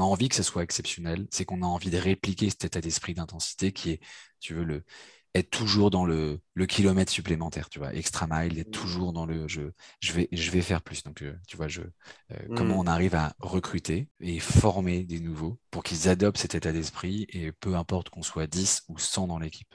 a envie que ce soit exceptionnel, c'est qu'on a envie de répliquer cet état d'esprit d'intensité qui est, tu veux, le, être toujours dans le, le, kilomètre supplémentaire, tu vois, extra mile, être toujours dans le je, je, vais, je vais faire plus. Donc, euh, tu vois, je, euh, comment mm. on arrive à recruter et former des nouveaux pour qu'ils adoptent cet état d'esprit et peu importe qu'on soit 10 ou 100 dans l'équipe.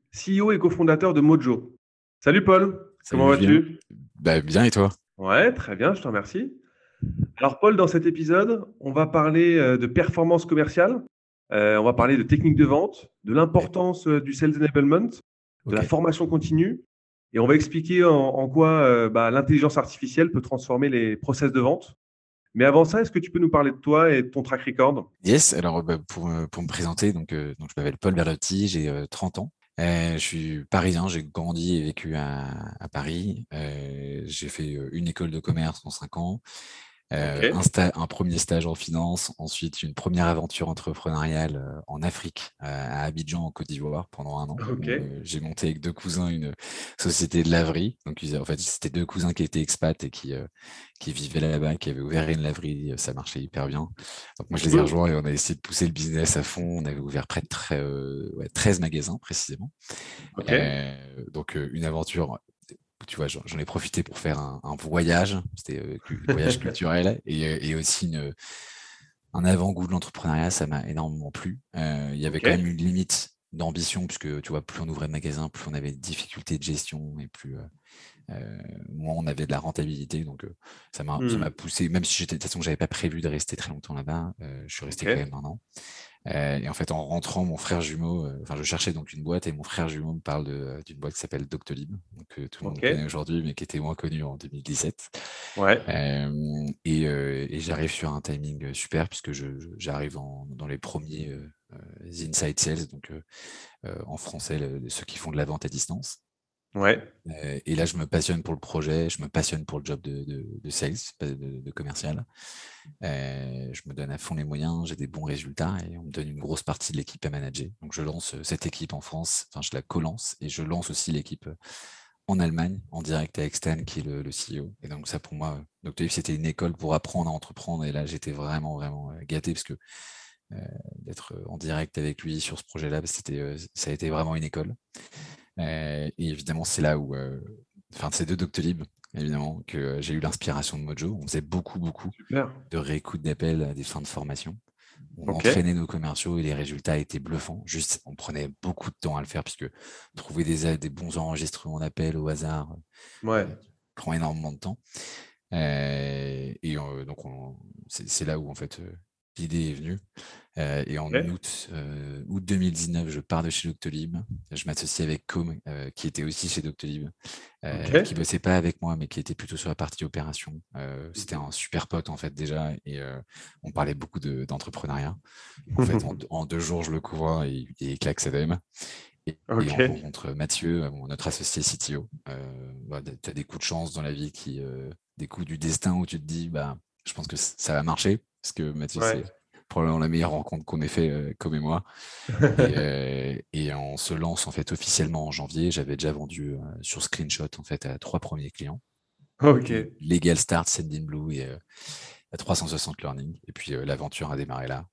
CEO et cofondateur de Mojo. Salut Paul, comment vas-tu? Bah, bien et toi? Ouais, très bien, je te remercie. Alors Paul, dans cet épisode, on va parler euh, de performance commerciale, euh, on va parler de technique de vente, de l'importance euh, du sales enablement, de la formation continue, et on va expliquer en, quoi bah, l'intelligence artificielle peut transformer les process de vente. Mais avant ça, est-ce que tu peux nous parler de toi et de ton track record? Yes, alors bah, pour, pour, me présenter, donc, donc je m'appelle Paul Berlotti, j'ai 30 ans. Euh, je suis parisien, j'ai grandi et vécu à, Paris. Euh, j'ai fait euh, une école de commerce en cinq ans. Euh, un, premier stage en finance, ensuite une première aventure entrepreneuriale euh, en Afrique, euh, à Abidjan, en Côte d'Ivoire, pendant un an. j'ai monté avec deux cousins une société de laverie. Donc, en fait, c'était deux cousins qui étaient expats et qui, qui vivaient là-bas, qui avaient ouvert une laverie. Ça marchait hyper bien. Donc, moi, je les ai rejoints et on a essayé de pousser le business à fond. On avait ouvert près de 13 magasins, précisément. donc, une aventure tu vois, j'en ai profité pour faire un, voyage, c'était un euh, voyage culturel et, euh, et aussi une, un avant-goût de l'entrepreneuriat, ça m'a énormément plu. Euh, il y avait quand même une limite d'ambition, puisque tu vois, plus on ouvrait de magasins, plus on avait de difficultés de gestion et plus moins on avait de la rentabilité. Donc ça m'a mmh. poussé, même si de toute façon, j'avais pas prévu de rester très longtemps là-bas, je suis resté quand même un an. Euh, et en fait, en rentrant, mon frère jumeau, euh, enfin, je cherchais donc une boîte et mon frère jumeau me parle euh, d'une boîte qui s'appelle Doctolib, que tout le monde connaît aujourd'hui, mais qui était moins connue en 2017. Ouais. et, et j'arrive sur un timing super puisque j'arrive dans les premiers Inside Sales, donc en français, ceux qui font de la vente à distance. Ouais. et là, je me passionne pour le projet, je me passionne pour le job de, de, sales, de, commercial. je me donne à fond les moyens, j'ai des bons résultats et on me donne une grosse partie de l'équipe à manager. Donc, je lance cette équipe en France, enfin, je la co-lance et je lance aussi l'équipe en Allemagne, en direct avec Stan, qui est le, CEO. Et donc, ça, pour moi, Doctolib, c'était une école pour apprendre à entreprendre. Et là, j'étais vraiment, vraiment gâté parce que d'être en direct avec lui sur ce projet-là, ça a été vraiment une école. Euh, et évidemment, c'est là où, euh, enfin, c'est de Doctolib, évidemment, que euh, j'ai eu l'inspiration de Mojo. On faisait beaucoup, beaucoup de réécoute d'appels à des fins de formation. On entraînait nos commerciaux et les résultats étaient bluffants. Juste, on prenait beaucoup de temps à le faire puisque trouver des, des bons enregistrements d'appels au hasard ouais. prend énormément de temps. et donc, c'est là où en fait l'idée est venue. Euh, et en août, euh, août 2019, je pars de chez Doctolib. Je m'associe avec Com, euh, qui était aussi chez Doctolib, qui qui bossait pas avec moi, mais qui était plutôt sur la partie opération. C'était un super pote en fait déjà, et on parlait beaucoup d'entrepreneuriat. en fait, en, deux jours, je le couvre et, claque sa dème. Et, on rencontre Mathieu, notre associé CTO. Bah, tu as des coups de chance dans la vie, qui, des coups du destin où tu te dis, bah, je pense que ça va marcher, parce que Mathieu, c'est probablement la meilleure rencontre qu'on ait fait, euh, comme et moi. Euh, et, on se lance en fait officiellement en janvier. J'avais déjà vendu euh, sur Screenshot en fait à trois premiers clients. Ok. Legal Start, Sending Blue et à 360 Learning. Et puis l'aventure a démarré là.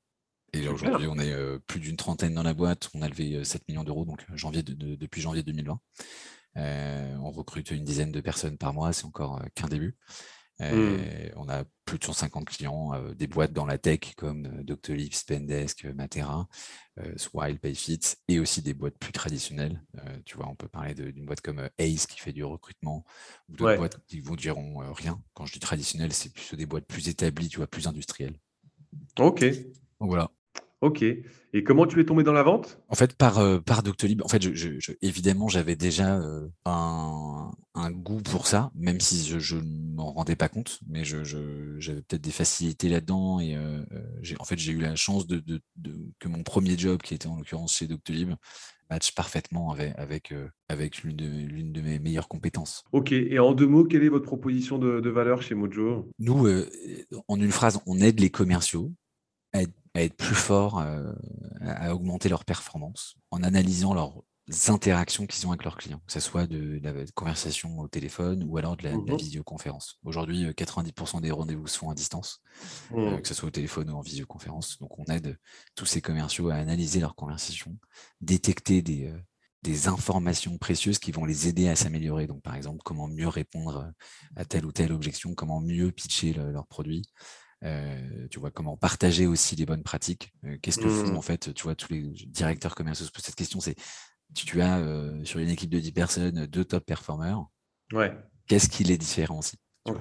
Et aujourd'hui, on est plus d'une trentaine dans la boîte. On a levé 7 millions d'euros donc janvier depuis janvier 2020. on recrute une dizaine de personnes par mois, c'est encore qu'un début. Mmh. On a plus de 150 clients, des boîtes dans la tech comme Doctolib, Spendesk, Matera, Swile, Payfit, et aussi des boîtes plus traditionnelles. tu vois, on peut parler d'une boîte comme Ace qui fait du recrutement, ou d'autres boîtes qui vous diront rien. Quand je dis traditionnel, c'est plutôt des boîtes plus établies, tu vois, plus industrielles. Ok. voilà. Ok. Et comment tu es tombé dans la vente? En fait, par, euh, par Doctolib, en fait, je, évidemment, j'avais déjà euh, un, goût pour ça, même si je ne m'en rendais pas compte, mais j'avais peut-être des facilités là-dedans. Et euh, en fait, j'ai eu la chance de, que mon premier job, qui était en l'occurrence chez Doctolib, match parfaitement avec, avec, avec l'une de, de, mes meilleures compétences. Ok, et en deux mots, quelle est votre proposition de, de valeur chez Mojo? Nous, en une phrase, on aide les commerciaux à être à être plus forts, euh, à augmenter leur performance en analysant leurs interactions qu'ils ont avec leurs clients, que ce soit de, la conversation au téléphone ou alors de la, mmh visioconférence. Aujourd'hui, 90% euh, des rendez-vous se font à distance, euh, mmh. que ce soit au téléphone ou en visioconférence. Donc, on aide tous ces commerciaux à analyser leurs conversations, détecter des, des informations précieuses qui vont les aider à s'améliorer. Donc, par exemple, comment mieux répondre à telle ou telle objection, comment mieux pitcher leurs produits, euh, tu vois, comment partager aussi les bonnes pratiques. Euh, qu'est-ce que font mmh. en fait, tu vois, tous les directeurs commerciaux se posent cette question, c'est tu, as euh, sur une équipe de 10 personnes deux top performers. Ouais. Qu'est-ce qui les différencie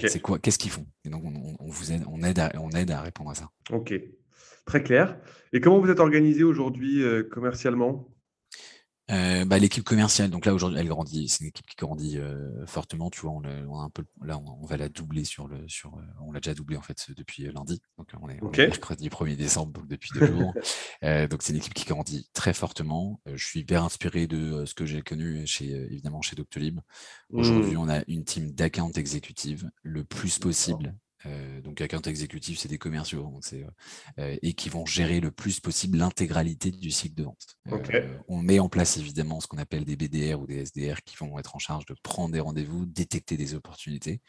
C'est quoi Qu'est-ce qu'ils font? Et donc on, vous aide, on aide, à, on aide à répondre à ça. Ok, très clair. Et comment vous êtes organisé aujourd'hui commercialement? Euh, bah, l'équipe commerciale, donc là aujourd'hui, elle grandit. C'est une équipe qui grandit euh, fortement. Tu vois, on, on, a un peu, là, on, va la doubler sur le, sur, euh, on l'a déjà doublé en fait depuis lundi. Donc on est, mercredi 1er décembre, donc depuis deux jours. donc c'est une équipe qui grandit très fortement. je suis hyper inspiré de ce que j'ai connu chez, évidemment, chez Doctolib. Aujourd'hui, mmh. on a une team d'account exécutive le plus possible euh, donc, account exécutif, c'est des commerciaux donc euh, euh, et qui vont gérer le plus possible l'intégralité du cycle de vente. on met en place évidemment ce qu'on appelle des BDR ou des SDR qui vont être en charge de prendre des rendez-vous, détecter des opportunités,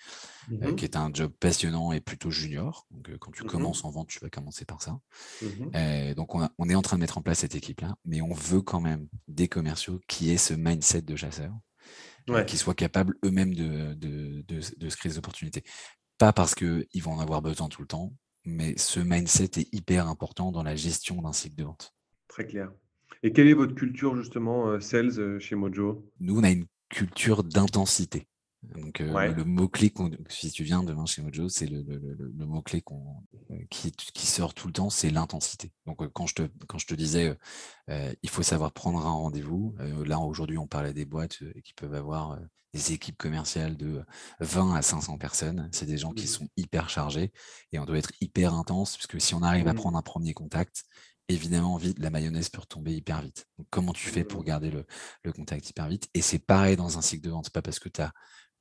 mmh qui est un job passionnant et plutôt junior. Donc, quand tu mmh commences en vente, tu vas commencer par ça. Mmh donc, on, est en train de mettre en place cette équipe-là, mais on veut quand même des commerciaux qui aient ce mindset de chasseur. qui soient capables eux-mêmes de, de, de, se créer des opportunités. Pas parce qu'ils vont en avoir besoin tout le temps, mais ce mindset est hyper important dans la gestion d'un cycle de vente. Très clair. Et quelle est votre culture justement euh, sales euh, chez Mojo? Nous, on a une culture d'intensité. Donc, euh, le mot-clé, si tu viens demain chez Mojo, c'est le, mot-clé qui, qui, sort tout le temps, c'est l'intensité. Donc, quand, je te, quand je te disais, il faut savoir prendre un rendez-vous, là, aujourd'hui, on parlait des boîtes qui peuvent avoir des équipes commerciales de 20 à 500 personnes. C'est des gens qui mmh. sont hyper chargés et on doit être hyper intense, parce que si on arrive à mmh. prendre un premier contact, évidemment, vite, la mayonnaise peut retomber hyper vite. Donc, comment tu fais pour mmh. garder le, le contact hyper vite? Et c'est pareil dans un cycle de vente. C'est pas parce que tu as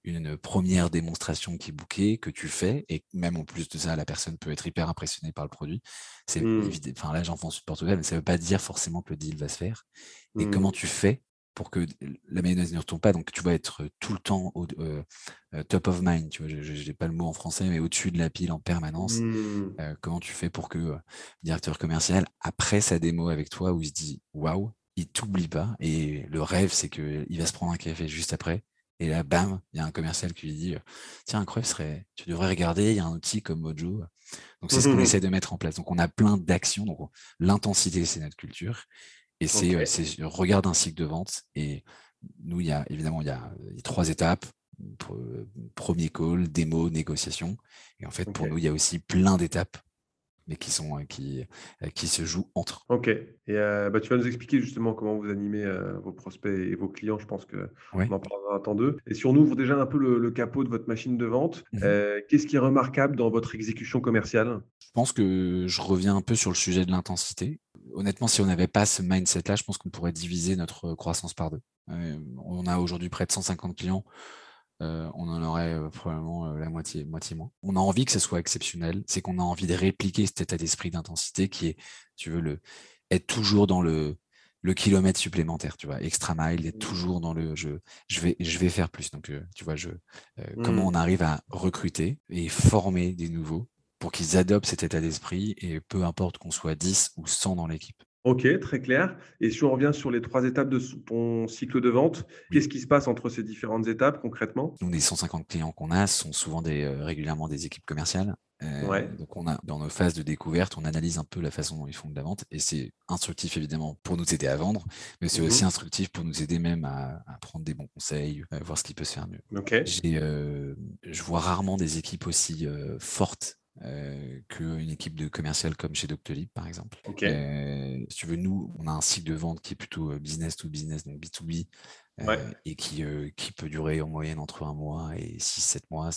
une première démonstration qui est bookée, que tu fais, et même en plus de ça, la personne peut être hyper impressionnée par le produit. C'est mmh. enfin là j'en pense Portugal, mais ça ne veut pas dire forcément que le deal va se faire. Et mmh. comment tu fais pour que la mayonnaise ne retombe pas? Donc tu vas être tout le temps au euh, euh, top of mind, tu vois, je n'ai pas le mot en français, mais au-dessus de la pile en permanence. Mmh. Euh, comment tu fais pour que le directeur commercial, après sa démo avec toi, où il se dit waouh, il t'oublie pas, et le rêve c'est qu'il va se prendre un café juste après et là, bam, il y a un commercial qui lui dit Tiens, incroyable, serait... tu devrais regarder, il y a un outil comme Mojo. Donc, c'est ce qu'on essaie de mettre en place. Donc, on a plein d'actions. Donc, l'intensité, c'est notre culture. Et c'est okay. regarde un cycle de vente. Et nous, il y a évidemment il y a trois étapes premier call, démo, négociation. Et en fait, pour nous, il y a aussi plein d'étapes mais qui, sont, euh, qui, euh, qui se jouent entre. Ok. Et euh, bah, tu vas nous expliquer justement comment vous animez vos prospects et vos clients. Je pense qu'on en parlera un temps d'eux. Et si on ouvre déjà un peu le, capot de votre machine de vente, mmh qu'est-ce qui est remarquable dans votre exécution commerciale? Je pense que je reviens un peu sur le sujet de l'intensité. Honnêtement, si on n'avait pas ce mindset-là, je pense qu'on pourrait diviser notre croissance par deux. on a aujourd'hui près de 150 clients. Euh, on en aurait euh, probablement euh, la moitié, moitié moins. On a envie que ce soit exceptionnel, c'est qu'on a envie de répliquer cet état d'esprit d'intensité qui est, tu veux, le, être toujours dans le, le kilomètre supplémentaire, tu vois, extra mile, être mmh. toujours dans le je, je, vais, je vais faire plus. Donc, tu vois, je, comment mmh. on arrive à recruter et former des nouveaux pour qu'ils adoptent cet état d'esprit et peu importe qu'on soit 10 ou 100 dans l'équipe. Ok, très clair. Et si on revient sur les trois étapes de ton cycle de vente, qu'est-ce qui se passe entre ces différentes étapes concrètement? Nous, les 150 clients qu'on a sont souvent des, euh, régulièrement des équipes commerciales. Euh, donc, on a, dans nos phases de découverte, on analyse un peu la façon dont ils font de la vente et c'est instructif évidemment pour nous aider à vendre, mais c'est aussi mmh instructif pour nous aider même à, prendre des bons conseils, à voir ce qui peut se faire mieux. Euh, je vois rarement des équipes aussi fortes euh, qu'une équipe de commercial comme chez Doctolib, par exemple. Euh, si tu veux, nous, on a un cycle de vente qui est plutôt euh, business to business, donc B2B, et qui, qui peut durer en moyenne entre un mois et 6-7 mois.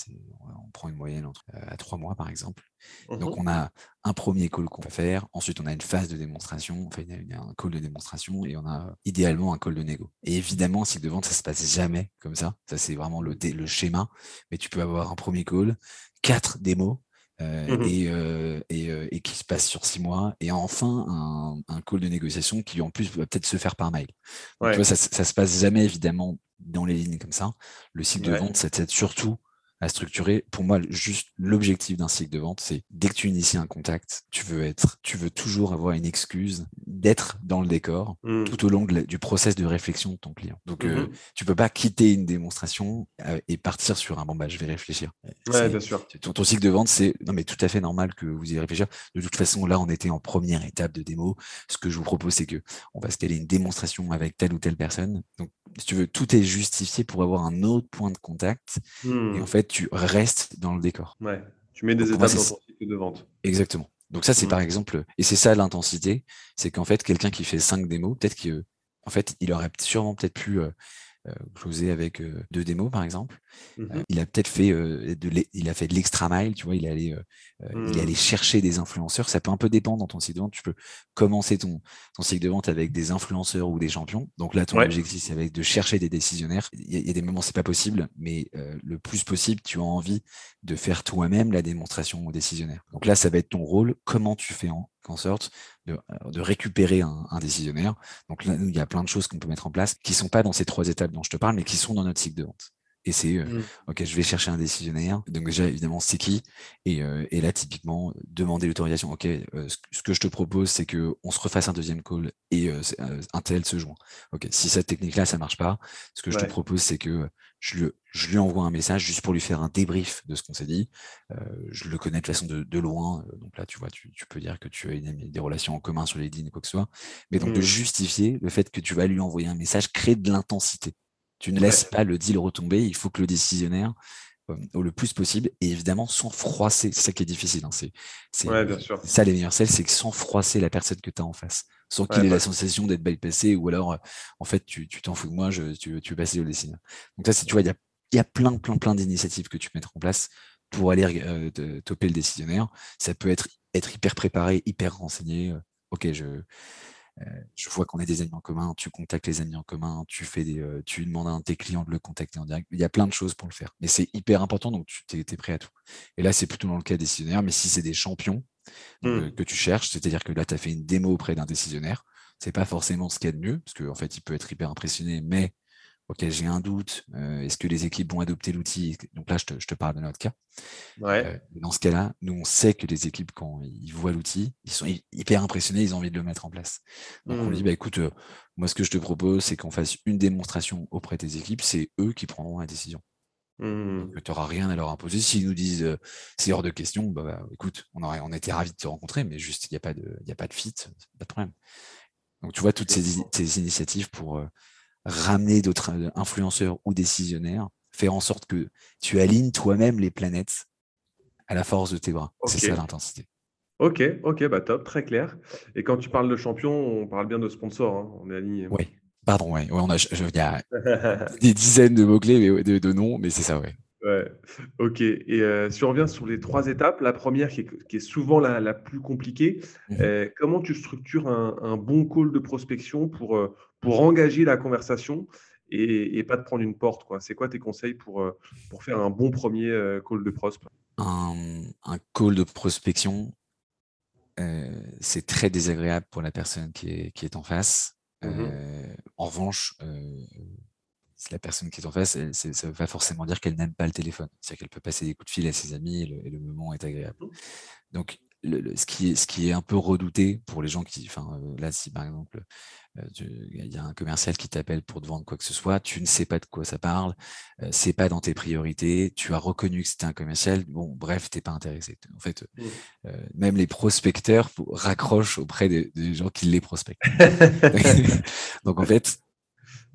On prend une moyenne entre, à 3 mois, par exemple. Donc, mmh on a un premier call qu'on va faire. Ensuite, on a une phase de démonstration. Enfin, il y a un call de démonstration et on a idéalement un call de négo. Et évidemment, cycle de vente, ça se passe jamais comme ça. Ça, c'est vraiment le, le schéma. Mais tu peux avoir un premier call, quatre démos, euh, mmh et, euh, euh, et, qui se passe sur six mois, et enfin un, un call de négociation qui en plus va peut-être se faire par mail. Donc, tu vois, ça, ça se passe jamais évidemment dans les lignes comme ça. Le cycle de vente, c'est surtout à structurer. Pour moi, juste l'objectif d'un cycle de vente, c'est dès que tu inities un contact, tu veux être, tu veux toujours avoir une excuse d'être dans le décor mmh. tout au long du process de réflexion de ton client. Donc, euh, mmh tu peux pas quitter une démonstration euh, et partir sur un bon bah je vais réfléchir. Ouais, bien sûr. Ton, cycle de vente, c'est non mais tout à fait normal que vous y réfléchir. De toute façon, là, on était en première étape de démo. Ce que je vous propose, c'est que on va se caler une démonstration avec telle ou telle personne. Donc, si tu veux, tout est justifié pour avoir un autre point de contact. Et en mmh. fait, tu restes dans le décor. Ouais, tu mets des étapes dans ton cycle de vente. Exactement. Donc ça, c'est mmh. par exemple, et c'est ça l'intensité, c'est qu'en fait, quelqu'un qui fait cinq démos, peut-être qu'en fait, il aurait sûrement peut-être pu euh, closé avec euh, deux démos par exemple. Mmh euh, il a peut-être fait de il a fait de l'extra mile, tu vois, il est allé il est allé mmh. chercher des influenceurs. Ça peut un peu dépendre dans ton site de vente. Tu peux commencer ton, ton cycle de vente avec des influenceurs ou des champions. Donc là, ton objectif c'est avec de chercher des décisionnaires. Il y, a, des moments c'est pas possible, mais le plus possible, tu as envie de faire toi-même la démonstration aux décisionnaires. Donc là, ça va être ton rôle. Comment tu fais en, en sorte de, euh, récupérer un, décisionnaire. Donc il y a plein de choses qu'on peut mettre en place qui sont pas dans ces trois étapes dont je te parle, mais qui sont dans notre cycle de vente. Et c'est, euh, mmh. OK, je vais chercher un décisionnaire. Donc déjà, évidemment, c'est qui? Et, euh, et, là, typiquement, demander l'autorisation. OK, ce, que je te propose, c'est que on se refasse un deuxième call et un tel se joint. OK, si cette technique-là, ça marche pas, ce que je te propose, c'est que je lui, je lui envoie un message juste pour lui faire un débrief de ce qu'on s'est dit. Euh, je le connais de façon de, de, loin, donc là, tu vois, tu, tu, peux dire que tu as une, des relations en commun sur les lignes, quoi que ce soit. Mais donc, de mmh. justifier le fait que tu vas lui envoyer un message crée de l'intensité. Tu ne laisses pas le deal retomber. Il faut que le décisionnaire, euh, au le plus possible, et évidemment sans froisser. C'est ça qui est difficile. Hein. C'est ça les meilleurs c'est que sans froisser la personne que tu as en face sans qu'il ait la sensation d'être bypassé ou alors, en fait, tu t'en fous de moi, je, tu, tu veux passer au dessin. Donc ça, c'est, tu vois, il y a, y a plein, plein, plein d'initiatives que tu peux mettre en place pour aller euh, toper le décisionnaire. Ça peut être être hyper préparé, hyper renseigné. ok, je, je vois qu'on a des amis en commun, tu contactes les amis en commun, tu fais des, tu demandes à un de tes clients de le contacter en direct. Il y a plein de choses pour le faire. Mais c'est hyper important, donc tu es, prêt à tout. Et là, c'est plutôt dans le cas décisionnaire, mais si c'est des champions, Mmh. que tu cherches. C'est-à-dire que là, tu as fait une démo auprès d'un décisionnaire. C'est pas forcément ce qu'il y a de mieux, parce qu'en en fait, il peut être hyper impressionné, mais ok, j'ai un doute. Est-ce que les équipes vont adopter l'outil? Donc là, je te, parle de notre cas. dans ce cas-là, nous, on sait que les équipes, quand ils voient l'outil, ils sont hyper impressionnés, ils ont envie de le mettre en place. Donc on dit, mmh. bah, écoute, moi, ce que je te propose, c'est qu'on fasse une démonstration auprès des équipes. C'est eux qui prendront la décision. Mmh. Tu n'auras rien à leur imposer. S'ils nous disent c'est hors de question, bah, bah, écoute, on, aurait, on était ravis de te rencontrer, mais juste, il n'y a, pas de, a pas de fit, pas de problème. Donc, tu vois, toutes ces, ces initiatives pour ramener d'autres influenceurs ou décisionnaires, faire en sorte que tu alignes toi-même les planètes à la force de tes bras. C'est ça l'intensité. Ok, ok, bah top, très clair. Et quand tu parles de champion, on parle bien de sponsor, hein, on est aligné. Oui, Pardon, ouais. on a, il y a des dizaines de mots-clés, de, de, noms, mais c'est ça, ouais. Ouais, ok. Et euh, si on revient sur les trois étapes, la première qui est, souvent la, plus compliquée, mmh euh, comment tu structures un, bon call de prospection pour, euh, pour engager la conversation et, pas te prendre une porte quoi? C'est quoi tes conseils pour, pour faire un bon premier call de prospe? Un, un, call de prospection, c'est très désagréable pour la personne qui est, qui est en face. Mmh en revanche, la personne qui est en face, ça ne veut pas forcément dire qu'elle n'aime pas le téléphone. C'est-à-dire qu'elle peut passer des coups de fil à ses amis et le, moment est agréable. Mmh. Donc, ce, qui est, ce qui est un peu redouté pour les gens qui, enfin, là, si par exemple, il y a un commercial qui t'appelle pour te vendre quoi que ce soit, tu ne sais pas de quoi ça parle, c'est pas dans tes priorités, tu as reconnu que c'était un commercial, bon, bref, t'es pas intéressé. En fait, mmh. même les prospecteurs raccrochent auprès des, gens qui les prospectent. Donc en fait,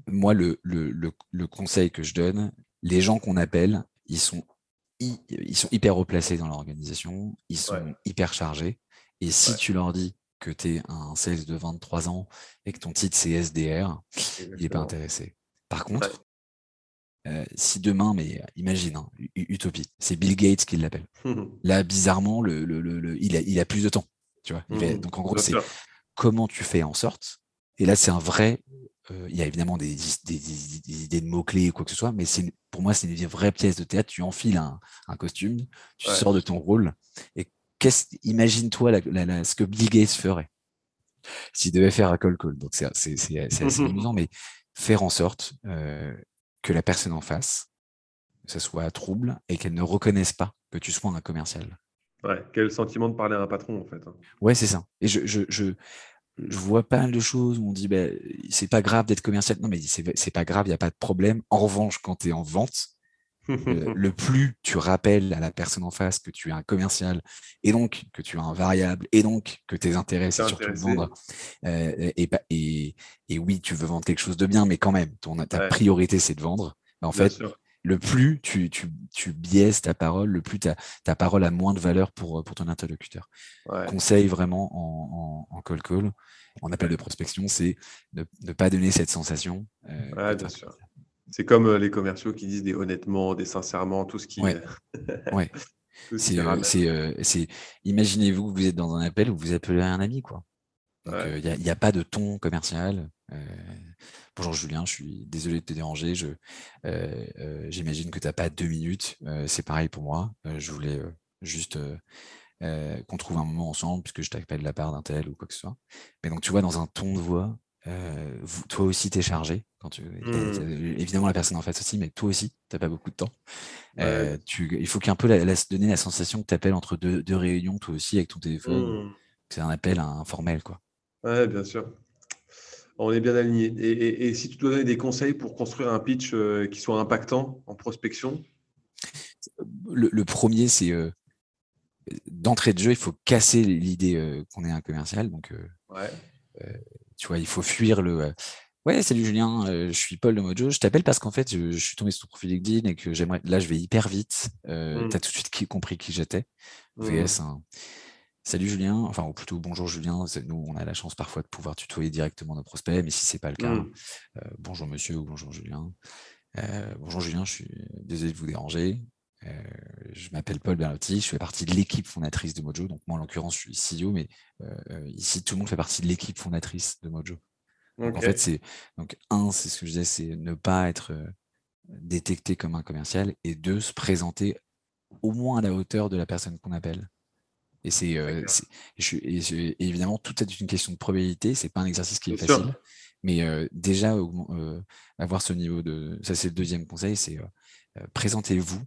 moi, le, le, le, conseil que je donne, les gens qu'on appelle, ils sont, ils sont hyper replacés dans l'organisation, ils sont hyper chargés. Et si tu leur dis que tu es un sales de 23 ans et que ton titre c'est SDR, il n'est pas intéressé. Par contre, euh, si demain, mais imagine, hein, utopie, c'est Bill Gates qui l'appelle. Là, bizarrement, le, le, il, a, il, a, plus de temps. Tu vois mmh donc en gros, c'est comment tu fais en sorte. Et là, c'est un vrai. Euh, il y a évidemment des, des, idées de mots-clés ou quoi que ce soit, mais pour moi, c'est une vraie pièce de théâtre. Tu enfiles un, un costume, tu sors de ton rôle, et imagine-toi ce que Bill Gates ferait s'il devait faire un call call. Donc c'est assez amusant, mais faire en sorte euh, que la personne en face, ça soit trouble et qu'elle ne reconnaisse pas que tu sois un commercial. Ouais, quel sentiment de parler à un patron en fait. Hein. Ouais, c'est ça. Et je, je, je, vois pas mal de choses où on dit ben, c'est pas grave d'être commercial. Non, mais c'est pas grave, il n'y a pas de problème. En revanche, quand tu es en vente, euh, le plus tu rappelles à la personne en face que tu es un commercial et donc que tu as un variable et donc que tes intérêts c'est surtout de vendre euh, et, et, et, oui tu veux vendre quelque chose de bien mais quand même ton, ta priorité c'est de vendre en fait le plus tu, tu, tu, biaises ta parole le plus ta, ta parole a moins de valeur pour, pour ton interlocuteur conseil vraiment en, en, call call en appel de prospection c'est ne, ne, pas donner cette sensation euh, bien sûr c'est comme euh, les commerciaux qui disent des honnêtement, des sincèrement, tout ce qui. Ouais. ouais. c'est, imaginez-vous que vous êtes dans un appel où vous appelez un ami, quoi. Il n'y euh, a, a, pas de ton commercial. Euh, bonjour Julien, je suis désolé de te déranger. Je, j'imagine que tu n'as pas deux minutes. c'est pareil pour moi. je voulais juste qu'on trouve un moment ensemble puisque je t'appelle de la part d'un tel ou quoi que ce soit. Mais donc tu vois, dans un ton de voix, euh, toi aussi, tu es chargé. Quand tu, mmh. Évidemment, la personne en face aussi, mais toi aussi, tu pas beaucoup de temps. Euh, tu, il faut qu'un peu la, donner la sensation que tu appelles entre deux, deux, réunions, toi aussi, avec ton téléphone. Mmh. C'est un appel informel. Quoi. Ouais, bien sûr. On est bien aligné. Et, et, si tu dois donner des conseils pour construire un pitch euh, qui soit impactant en prospection? Le, premier, c'est d'entrée de jeu, il faut casser l'idée qu'on est un commercial. Donc, ouais tu vois, il faut fuir le. Euh, ouais, salut Julien, euh, je suis Paul de Mojo. Je t'appelle parce qu'en fait, je, suis tombé sur ton profil LinkedIn et que j'aimerais. Là, je vais hyper vite. Euh, mmh. Tu as tout de suite compris qui j'étais. VS, mmh. Salut Julien, enfin, ou plutôt bonjour Julien. Nous, on a la chance parfois de pouvoir tutoyer directement nos prospects, mais si c'est pas le cas, mmh. bonjour monsieur ou bonjour Julien. bonjour Julien, je suis désolé de vous déranger. Euh, je m'appelle Paul Berlotti, je fais partie de l'équipe fondatrice de Mojo. Donc moi, en l'occurrence, je suis CEO, mais euh, euh, ici, tout le monde fait partie de l'équipe fondatrice de Mojo. Donc en fait, c'est donc un, c'est ce que je disais, c'est ne pas être détecté comme un commercial, et deux, se présenter au moins à la hauteur de la personne qu'on appelle. Et c'est évidemment tout est une question de probabilité. C'est pas un exercice qui est facile, mais déjà avoir ce niveau de ça c'est le deuxième conseil, c'est présentez-vous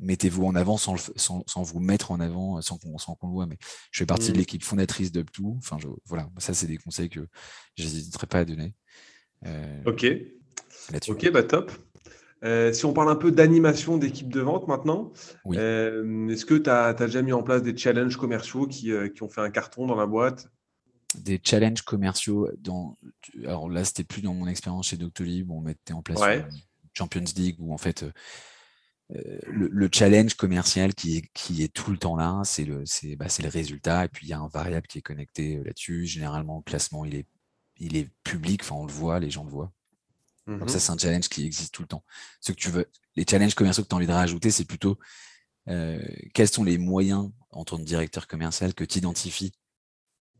mettez-vous en avant sans, sans, vous mettre en avant, sans qu'on qu'on le voit. Mais je fais partie de mmh. l'équipe fondatrice d'UpTo. Enfin, voilà, ça, c'est des conseils que je n'hésiterai pas à donner. Euh, ok. Ok, bah top. Euh, si on parle un peu d'animation d'équipe de vente maintenant, euh, est-ce que tu as, déjà mis en place des challenges commerciaux qui, qui, ont fait un carton dans la boîte? Des challenges commerciaux dans. Alors là, c'était plus dans mon expérience chez Doctolib où on mettait en place Champions League où en fait le, challenge commercial qui est, qui est tout le temps là, c'est le, c'est, bah, le résultat. Et puis, il y a un variable qui est connecté euh, là-dessus. Généralement, le classement, il est, il est public. Enfin, on le voit, les gens le voient. Donc, ça, mmh c'est un challenge qui existe tout le temps. Ce que tu veux, les challenges commerciaux que tu as envie de rajouter, c'est plutôt euh, quels sont les moyens en tant que directeur commercial que tu identifies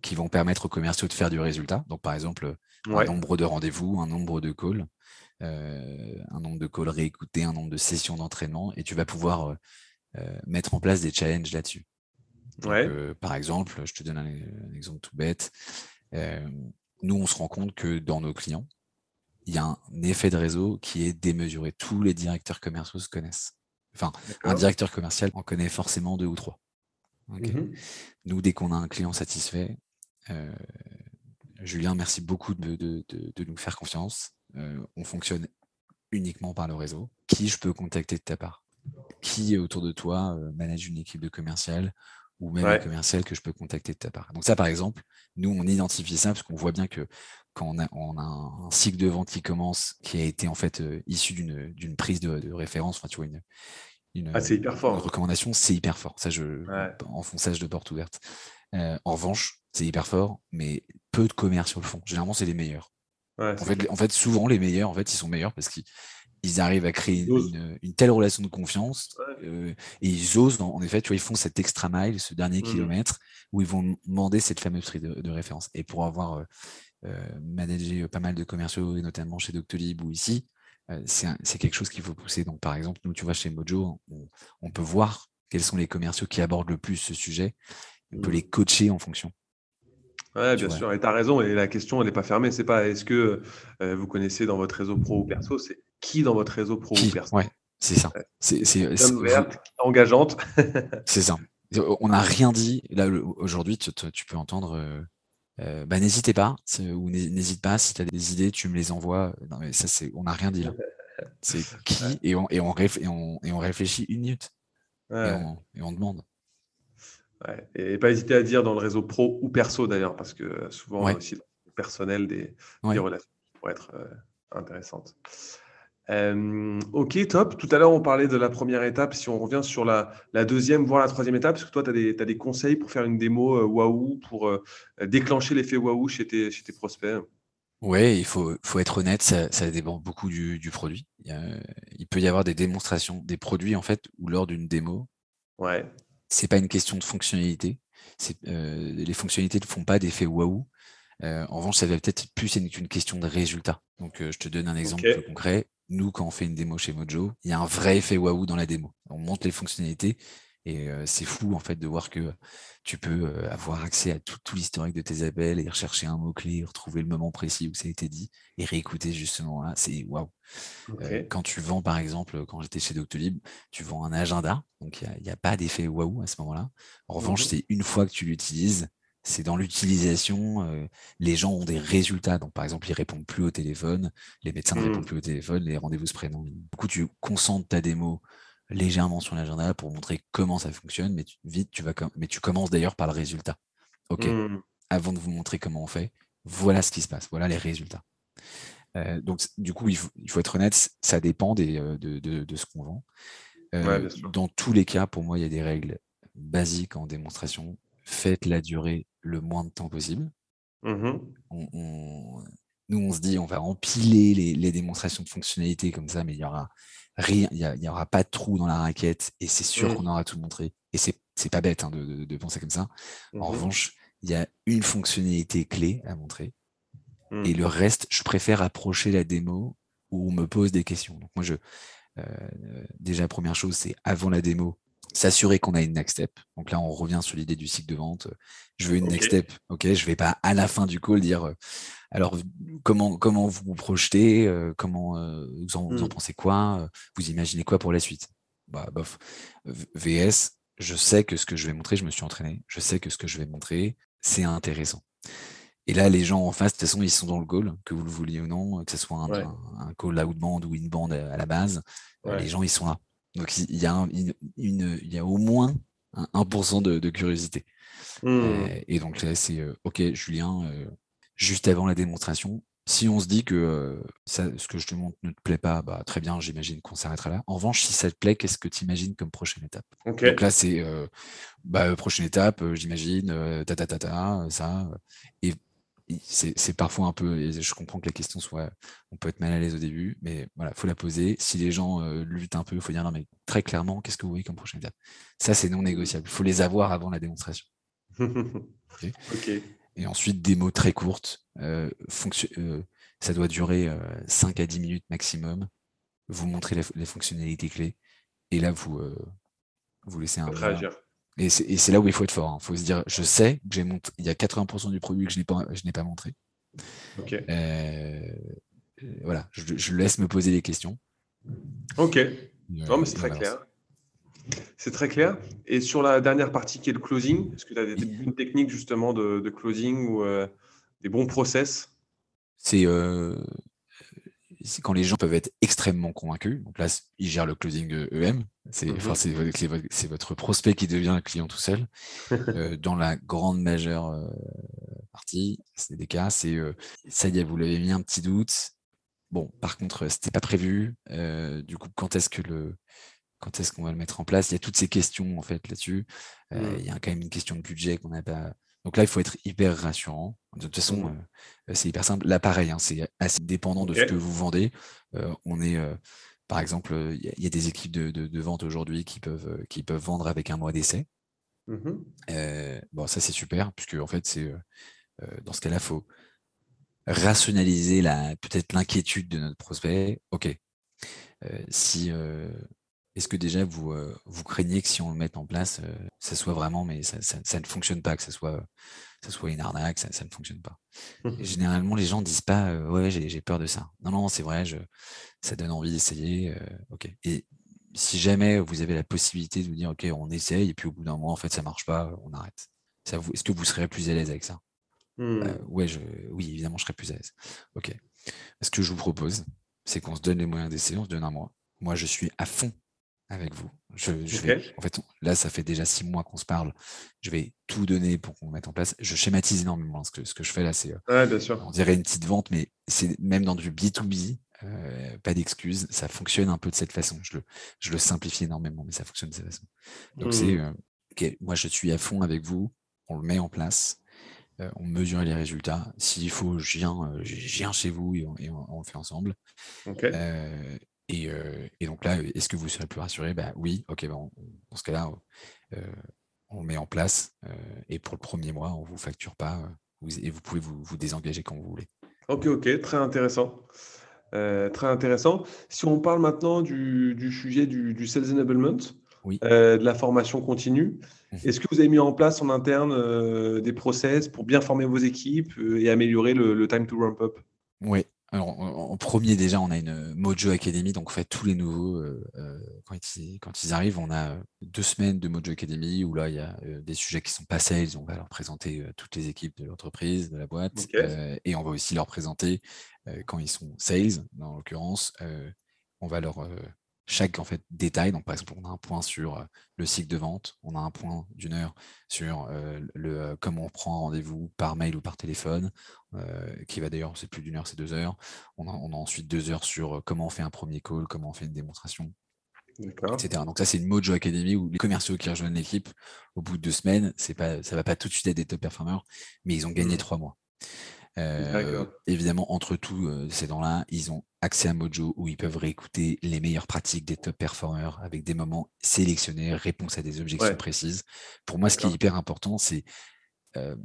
qui vont permettre aux commerciaux de faire du résultat? Donc, par exemple, un nombre de rendez-vous, un nombre de calls. Euh, un nombre de calls réécoutés, un nombre de sessions d'entraînement, et tu vas pouvoir euh, euh, mettre en place des challenges là-dessus. par exemple, je te donne un, exemple tout bête. nous, on se rend compte que dans nos clients, il y a un effet de réseau qui est démesuré. Tous les directeurs commerciaux se connaissent. Enfin, un directeur commercial en connaît forcément deux ou trois. Mmh Nous, dès qu'on a un client satisfait, euh, Julien, merci beaucoup de, nous faire confiance. Euh, on fonctionne uniquement par le réseau. Qui je peux contacter de ta part? Qui autour de toi euh, manage une équipe de commercial? Ou même un commercial que je peux contacter de ta part Donc ça, par exemple, nous, on identifie ça parce qu'on voit bien que quand on a, on a, un cycle de vente qui commence, qui a été en fait issu d'une prise de, référence, enfin tu vois, une, une, ah, hyper fort. recommandation, c'est hyper fort. Ça, je enfonçage de porte ouverte. Euh, en revanche, c'est hyper fort, mais peu de commerciaux le font. Généralement, c'est les meilleurs. en, fait, en, fait, souvent, les meilleurs, en fait, ils sont meilleurs parce qu'ils arrivent à créer une, telle relation de confiance euh, et ils osent, en, effet, tu vois, ils font cet extra mile, ce dernier mmh. kilomètre, où ils vont demander cette fameuse prise de, référence. Et pour avoir euh, managé pas mal de commerciaux, et notamment chez Doctolib ou ici, c'est quelque chose qu'il faut pousser. Donc, par exemple, nous, tu vois, chez Mojo, on, peut voir quels sont les commerciaux qui abordent le plus ce sujet. On peut mmh. les coacher en fonction. Oui, bien sûr. Et tu as raison. Et la question, elle n'est pas fermée. C'est pas est-ce que vous connaissez dans votre réseau pro ou perso, c'est qui dans votre réseau pro ou perso. Ouais, c'est ça. C'est ouverte, engageante. c'est ça. On n'a rien dit. Là, aujourd'hui, tu, peux entendre euh, bah, n'hésitez pas, ou n'hésite pas, si tu as des idées, tu me les envoies. Non, mais ça, c'est, on n'a rien dit là. C'est qui et on, et, on et, on, réfléchit une minute. Et, on, demande. Et pas hésiter à dire dans le réseau pro ou perso d'ailleurs, parce que souvent aussi le personnel des, relations pourraient être euh, intéressantes. Euh, ok, top. Tout à l'heure, on parlait de la première étape. Si on revient sur la, deuxième, voire la troisième étape, est-ce que toi, tu as, des conseils pour faire une démo euh, Waouh, pour euh, déclencher l'effet Waouh chez tes, chez tes prospects? Oui, il faut, faut, être honnête, ça, dépend beaucoup du, produit. Il, peut y avoir des démonstrations, des produits, en fait, où lors d'une démo, ouais. c'est pas une question de fonctionnalité. les fonctionnalités ne font pas d'effet Waouh. en revanche, ça va peut-être plus être une question de résultat. Donc, je te donne un exemple concret nous, quand on fait une démo chez Mojo, il y a un vrai effet waouh dans la démo. On monte les fonctionnalités et euh, c'est fou en fait de voir que tu peux euh, avoir accès à tout, l'historique de tes appels et rechercher un mot-clé, retrouver le moment précis où ça a été dit et réécouter justement là. C'est waouh. Euh, quand tu vends, par exemple, quand j'étais chez Doctolib, tu vends un agenda, donc il n'y a, pas d'effet waouh à ce moment-là. En revanche, mmh c'est une fois que tu l'utilises, c'est dans l'utilisation, euh, les gens ont des résultats. Donc, par exemple, ils répondent plus au téléphone, les médecins ne répondent mmh. plus au téléphone, les rendez-vous se prennent. Du coup, tu concentres ta démo légèrement sur l'agenda pour montrer comment ça fonctionne, mais tu, vite, tu vas, mais tu commences d'ailleurs par le résultat. OK, mmh. avant de vous montrer comment on fait, voilà ce qui se passe, voilà les résultats. Euh, donc, du coup, il faut, être honnête, ça dépend des, euh, de, ce qu'on vend. dans tous les cas, pour moi, il y a des règles basiques en démonstration faites la durée le moins de temps possible. Mmh nous, on se dit, on va empiler les, démonstrations de fonctionnalités comme ça, mais il y aura rien, il n'y aura pas de trou dans la raquette et c'est sûr mmh. qu'on aura tout montré. Et c'est pas bête hein, de, penser comme ça. En mmh revanche, il y a une fonctionnalité clé à montrer. Et le reste, je préfère approcher la démo où on me pose des questions. Donc moi, je, euh, déjà, première chose, c'est avant la démo, s'assurer qu'on a une next step. Donc là, on revient sur l'idée du cycle de vente. Je veux une next step. Ok, je vais pas à la fin du call dire euh, alors comment comment vous vous projetez, euh, comment euh, vous, en, hmm. pensez quoi, vous imaginez quoi pour la suite? Bah bof. VS, je sais que ce que je vais montrer, je me suis entraîné. Je sais que ce que je vais montrer, c'est intéressant. Et là, les gens en face, de toute façon, ils sont dans le goal, que vous le vouliez ou non, que ce soit un, un, call outbound ou inbound à la base. Les gens, ils sont là. Donc il y a, une, il y a au moins un 1% de, curiosité. Mmh. Euh, et, donc là, c'est euh, OK, Julien, euh, juste avant la démonstration, si on se dit que ça, ce que je te montre ne te plaît pas, bah, très bien, j'imagine qu'on s'arrêtera là. En revanche, si ça te plaît, qu'est-ce que tu imagines comme prochaine étape? Donc là, c'est bah, prochaine étape, j'imagine, ta, ta, ta, ta, ça. Et c'est parfois un peu, je comprends que la question soit, on peut être mal à l'aise au début, mais voilà, faut la poser. Si les gens euh, luttent un peu, il faut dire non, mais très clairement, qu'est-ce que vous voyez comme prochaine étape? Ça, c'est non négociable. Il faut les avoir avant la démonstration. Et ensuite, des mots très courtes. Euh, euh, ça doit durer 5 à 10 minutes maximum. Vous montrez les, fonctionnalités clés. Et là, vous, vous laissez un. Et c'est là où il faut être fort. Il hein. faut se dire, je sais que j'ai montré, il y a 80% du produit que je n'ai pas, je n'ai pas montré. Euh, voilà, je, laisse me poser des questions. Ok. non, mais c'est très clair. C'est très clair. Et sur la dernière partie qui est le closing, est-ce que tu as des, une technique justement de, closing ou des bons process? C'est c'est quand les gens peuvent être extrêmement convaincus. Donc là, ils gèrent le closing EM. C'est mmh c'est votre prospect qui devient un client tout seul. Euh, dans la grande majeure euh, partie, c'est des cas, c'est euh, ça y est, vous l'avez mis un petit doute. Bon, par contre, c'était pas prévu. du coup, quand est-ce que le quand est-ce qu'on va le mettre en place? Il y a toutes ces questions en fait là-dessus. Mmh. Il y a quand même une question de budget qu'on n'a pas donc là, il faut être hyper rassurant. De toute façon, mmh. euh, c'est hyper simple. Là, pareil, hein, c'est assez dépendant de ce que vous vendez. Euh, on est, euh, par exemple, il y, a des équipes de, vente aujourd'hui qui peuvent, qui peuvent vendre avec un mois d'essai. Mmh bon, ça, c'est super, puisque en fait, c'est dans ce cas-là, il faut rationaliser peut-être l'inquiétude de notre prospect. OK. si est-ce que déjà vous, euh, vous craignez que si on le met en place, euh, ça soit vraiment, mais ça, ne fonctionne pas, que ça soit, ça soit une arnaque, ça, ne fonctionne pas? généralement, les gens ne disent pas, euh, ouais, j'ai peur de ça. Non, non, c'est vrai, je, ça donne envie d'essayer. ok. Et si jamais vous avez la possibilité de vous dire, ok, on essaye, et puis au bout d'un mois, en fait, ça marche pas, on arrête. Est-ce que vous serez plus à l'aise avec ça? Mmh. ouais, je, Oui, évidemment, je serais plus à l'aise. Ok. Ce que je vous propose, c'est qu'on se donne les moyens d'essayer, on se donne un mois. Moi, je suis à fond avec vous. Je, vais, en fait, là, ça fait déjà six mois qu'on se parle. Je vais tout donner pour qu'on mette en place. Je schématise énormément. Ce que, ce que je fais là, c'est, euh, on dirait une petite vente, mais c'est même dans du B2B, euh, pas d'excuses. Ça fonctionne un peu de cette façon. Je le, je le simplifie énormément, mais ça fonctionne de cette façon. Donc, c'est, mmh. euh, moi, je suis à fond avec vous. On le met en place. on mesure les résultats. S'il faut, je viens, je viens chez vous et on, le fait ensemble. Euh, et, donc là, est-ce que vous serez plus rassuré? Ben, Oui, ok, bon, dans ce cas-là, euh, on met en place. Euh, et pour le premier mois, on ne vous facture pas et vous pouvez vous, désengager quand vous voulez. Ok, ok, très intéressant. très intéressant. Si on parle maintenant du, sujet du, Sales Enablement, de la formation continue, mmh est-ce que vous avez mis en place en interne des process pour bien former vos équipes et améliorer le, le time to ramp up? Oui, alors, en premier, déjà, on a une Mojo Academy. Donc, en fait, tous les nouveaux, euh, euh, quand, ils, arrivent, on a deux semaines de Mojo Academy où là, il y a euh, des sujets qui sont pas sales. On va leur présenter toutes les équipes de l'entreprise, de la boîte. et on va aussi leur présenter, quand ils sont sales, dans l'occurrence, on va leur chaque en fait détail. Donc, par exemple, on a un point sur euh, le cycle de vente, on a un point d'une heure sur euh, le euh, comment on prend rendez-vous par mail ou par téléphone, qui va d'ailleurs, c'est plus d'une heure, c'est deux heures. On a, ensuite deux heures sur comment on fait un premier call, comment on fait une démonstration. Etc. Donc ça, c'est une Mojo Academy où les commerciaux qui rejoignent l'équipe, au bout de deux semaines, c'est pas, ça va pas tout de suite être des top performers, mais ils ont gagné mmh. trois mois. Euh, évidemment, entre tous euh, ces dents-là, ils ont accès à Mojo où ils peuvent réécouter les meilleures pratiques des top performers avec des moments sélectionnés, réponses à des objections précises. Pour moi, ce qui est hyper important, c'est euh,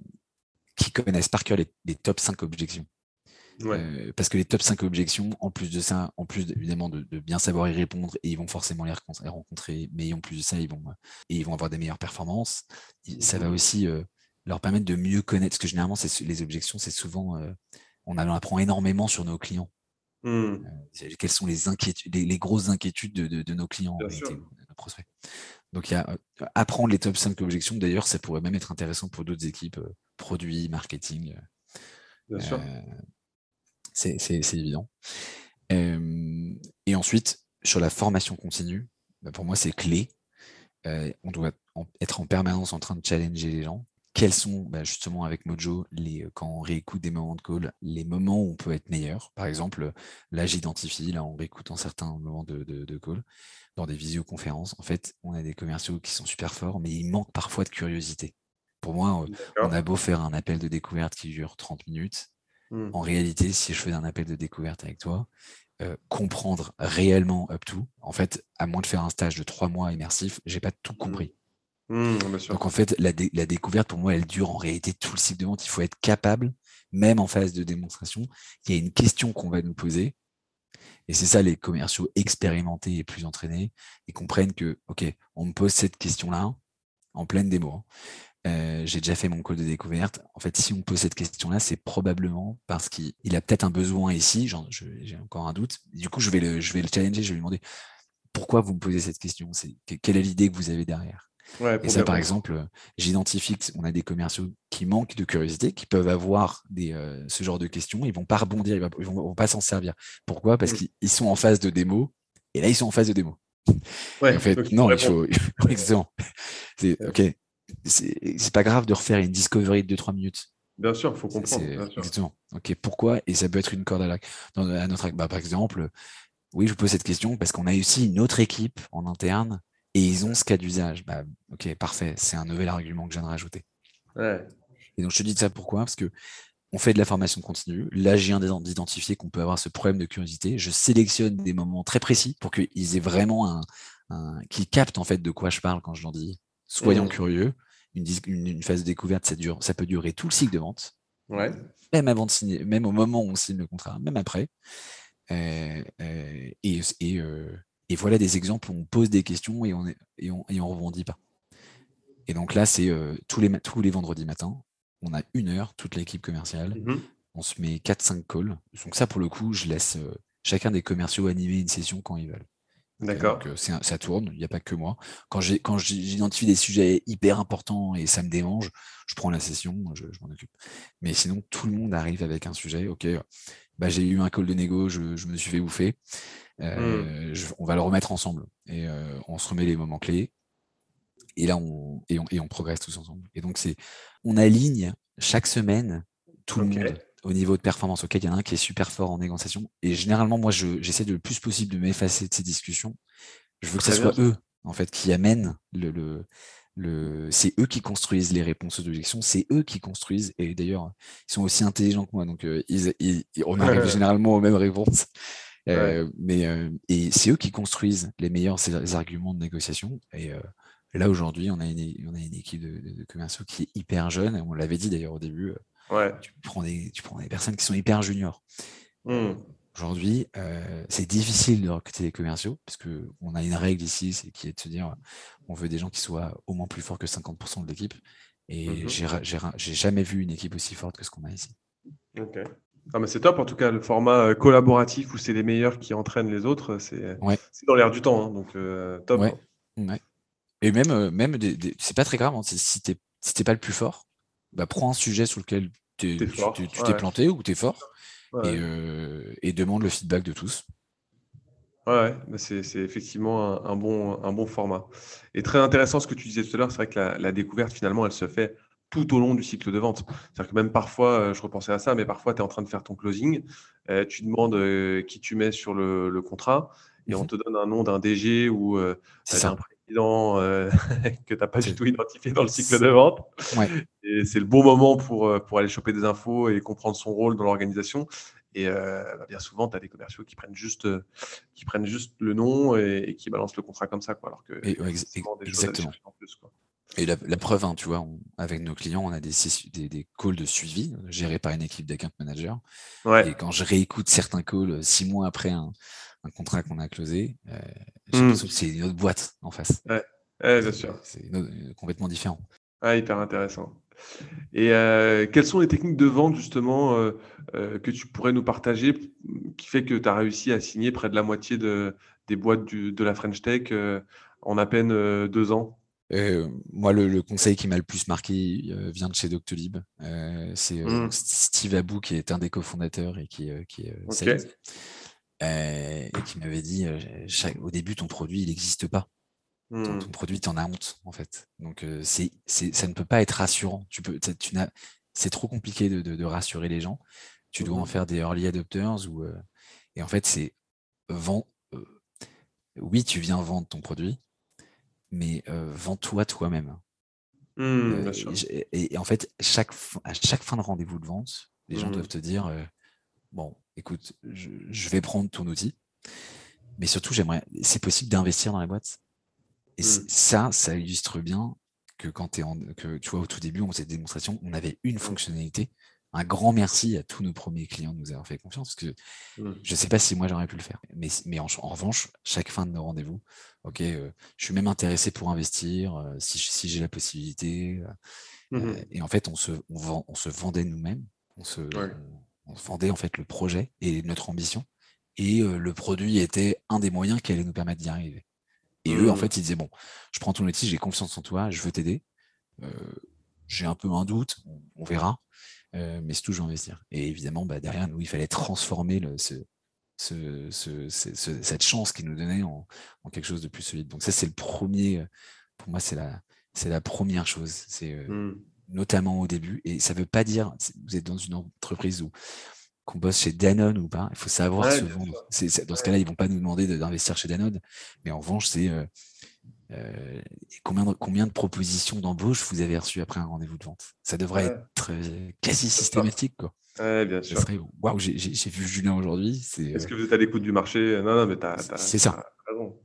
qu'ils connaissent par cœur les, top 5 objections. parce que les top 5 objections, en plus de ça, en plus évidemment de, bien savoir y répondre, et ils vont forcément les, rencontrer, mais en plus de ça, ils vont, et ils vont avoir des meilleures performances. Ça va mmh aussi leur permettre de mieux connaître. Parce que généralement, les objections, c'est souvent, euh, on en apprend énormément sur nos clients. Mmh. Euh, quelles sont les inquiétudes, les, grosses inquiétudes de, nos clients, de nos prospects. Donc, il y a euh, apprendre les top 5 objections. D'ailleurs, ça pourrait même être intéressant pour d'autres équipes, produits, marketing. Bien sûr. c'est évident. et ensuite, sur la formation continue, bah, pour moi, c'est clé. on doit être en permanence en train de challenger les gens quels sont bah, justement avec Mojo, les, euh, quand on réécoute des moments de call, les moments où on peut être meilleur? Par exemple, là j'identifie, là en réécoutant certains moments de, de, call, dans des visioconférences, en fait, on a des commerciaux qui sont super forts, mais il manque parfois de curiosité. Pour moi, on a beau faire un appel de découverte qui dure 30 minutes. Mmh. En réalité, si je fais un appel de découverte avec toi, euh, comprendre réellement up to, en fait, à moins de faire un stage de trois mois immersif, j'ai pas tout mmh. compris. Mmh, Donc en fait, la, découverte, pour moi, elle dure en réalité tout le cycle de vente. Il faut être capable, même en phase de démonstration, qu'il y a une question qu'on va nous poser. Et c'est ça, les commerciaux expérimentés et plus entraînés, ils comprennent que, OK, on me pose cette question-là en pleine démo. Hein. j'ai déjà fait mon call de découverte. En fait, si on pose cette question-là, c'est probablement parce qu'il a peut-être un besoin ici. J'ai encore un doute. Du coup, je vais le challenger. Je vais lui demander pourquoi vous me posez cette question? Quelle est l'idée que vous avez derrière? Et ça, par exemple, j'identifie qu'on a des commerciaux qui manquent de curiosité, qui peuvent avoir des, euh, ce genre de questions, ils vont pas rebondir, ils vont, vont, pas s'en servir. Pourquoi? Parce mmh. qu'ils sont en phase de démo, et là, ils sont en phase de démo. en fait, non, il faut. Exactement. C'est ok. C'est pas grave de refaire une discovery de 2-3 minutes. Bien sûr, il faut comprendre. Exactement. Ok, pourquoi? Et ça peut être une corde à, la, à notre. Bah, par exemple, oui, je vous pose cette question parce qu'on a aussi une autre équipe en interne et ils ont ce cas d'usage. Bah, ok, parfait, c'est un nouvel argument que je viens de rajouter. Et donc je te dis ça pourquoi? Parce que on fait de la formation continue. Là, je viens d'identifier qu'on peut avoir ce problème de curiosité. Je sélectionne des moments très précis pour qu'ils aient vraiment un, qu'ils captent en fait de quoi je parle quand je leur dis soyons mmh. curieux. Une, phase de découverte, ça, dure, ça peut durer tout le cycle de vente. Même avant de signer, même au moment où on signe le contrat, même après. Euh, euh, et, et, euh, et voilà des exemples où on pose des questions et on et on, et on rebondit pas. Et donc là, c'est euh, tous, les, tous les vendredis matins, on a une heure, toute l'équipe commerciale, mmh on se met 4-5 calls. Donc ça, pour le coup, je laisse euh, chacun des commerciaux animer une session quand ils veulent. D'accord. Donc euh, ça tourne, il n'y a pas que moi. Quand j'identifie des sujets hyper importants et ça me démange, je prends la session, je, m'en occupe. Mais sinon, tout le monde arrive avec un sujet. Ok, bah, j'ai eu un call de négo, je, je me suis fait bouffer. Euh, mmh. on va le remettre ensemble et euh, on se remet les moments clés. Et là, on, et on, et on progresse tous ensemble. Et donc, c'est, on aligne chaque semaine tout le monde au niveau de performance. Ok, il y en a un qui est super fort en négociation. Et généralement, moi, j'essaie de le plus possible de m'effacer de ces discussions. Je veux que ce soit eux, en fait, qui amènent le, le, le c'est eux qui construisent les réponses aux objections, c'est eux qui construisent, et d'ailleurs, ils sont aussi intelligents que moi, donc euh, ils, on arrive généralement aux mêmes réponses. Euh, mais euh, et c'est eux qui construisent les meilleurs arguments de négociation. Et euh, là aujourd'hui, on a une, on a une équipe de, commerciaux qui est hyper jeune. On l'avait dit d'ailleurs au début. Tu prends des, tu prends des personnes qui sont hyper juniors. Mmh. Aujourd'hui, c'est difficile de recruter des commerciaux parce que on a une règle ici, c'est qui est de se dire, on veut des gens qui soient au moins plus forts que 50% de l'équipe. Et mmh j'ai jamais vu une équipe aussi forte que ce qu'on a ici. Ok. Ah, c'est top, en tout cas, le format euh, collaboratif où c'est les meilleurs qui entraînent les autres, c'est dans l'air du temps. Hein, donc, euh, top. Hein. Et même, euh, même c'est pas très grave, hein, si t'es si pas le plus fort, bah, prends un sujet sur lequel tu t'es planté ou tu es fort et, demande le feedback de tous. Ouais, c'est effectivement un, bon, un bon format. Et très intéressant ce que tu disais tout à l'heure, c'est vrai que la, découverte, finalement, elle se fait tout au long du cycle de vente. C'est-à-dire que même parfois, euh, je repensais à ça, mais parfois tu es en train de faire ton closing, euh, tu demandes euh, qui tu mets sur le, contrat et on mhm. te donne un nom d'un DG ou un président que tu n'as pas du tout identifié dans le cycle de vente. Et c'est le bon moment pour, pour aller choper des infos et comprendre son rôle dans l'organisation. Et bah, bien souvent, tu as des commerciaux qui prennent juste, qui prennent juste le nom et, qui balancent le contrat comme ça. Quoi, alors que exactement. Et la, preuve, hein, tu vois, avec nos clients, on a des, des, calls de suivi euh, gérés par une équipe d'account manager. Et quand je réécoute certains calls euh, six mois après un, contrat qu'on a closé, euh, mmh. c'est une autre boîte en face. Ouais, bien sûr. C'est complètement différent. Ah, hyper intéressant. Et quelles sont les techniques de vente justement que tu pourrais nous partager qui fait que tu as réussi à signer près de la moitié de, des boîtes de la French Tech en à peine deux ans? Euh, moi, le, conseil qui m'a le plus marqué euh, vient de chez Doctolib. Euh, c'est mmh. Steve Abou qui est un des cofondateurs et qui, qui est et qui m'avait dit au début, ton produit, il n'existe pas. Ton, mmh. produit, tu en as honte, en fait. Donc, c'est, ça ne peut pas être rassurant. Tu peux, tu c'est trop compliqué de, rassurer les gens. Tu dois en mmh. faire des early adopters. Ou, et en fait, c'est vend, oui, tu viens vendre ton produit, mais vends-toi toi-même. Mmh, et, en fait, chaque, à chaque fin de rendez-vous de vente, les gens mmh. doivent te dire Bon, écoute, je, vais prendre ton outil, mais surtout, j'aimerais, c'est possible d'investir dans la boîte. Et mmh. ça, ça illustre bien que quand tu es en, que tu vois, au tout début, on faisait des démonstrations, on avait une fonctionnalité, un grand merci à tous nos premiers clients de nous avoir fait confiance, parce que mmh. je ne sais pas si moi j'aurais pu le faire. Mais, mais en, revanche, chaque fin de nos rendez-vous, ok, je suis même intéressé pour investir, si, si j'ai la possibilité. Mmh et en fait, on se, on, on se vendait nous-mêmes, on se, on, vendait en fait le projet et notre ambition, et le produit était un des moyens qui allait nous permettre d'y arriver. Et eux, en mmh. fait, ils disaient, bon, je prends ton outil, j'ai confiance en toi, je veux t'aider. j'ai un peu un doute, on, verra, mais c'est vais investir. Et évidemment, bah, derrière nous, il fallait transformer le, ce, ce, cette chance qu'ils nous donnait en, quelque chose de plus solide. Donc ça, c'est le premier, pour moi, c'est la, c'est la première chose. C'est mmh. notamment au début. Et ça ne veut pas dire, vous êtes dans une entreprise où qu'on bosse chez Danone ou pas. Il faut savoir se vendre. dans ce cas-là, ils ne vont pas nous demander d'investir chez Danone. Mais en revanche, c'est euh, euh, combien, de, combien de propositions d'embauche vous avez reçues après un rendez-vous de vente? Ça devrait être euh, quasi systématique. Quoi. bien sûr. Waouh, j'ai vu Julien aujourd'hui. Est-ce que vous êtes à l'écoute du marché? Non, non, mais tu as, C'est ça. raison.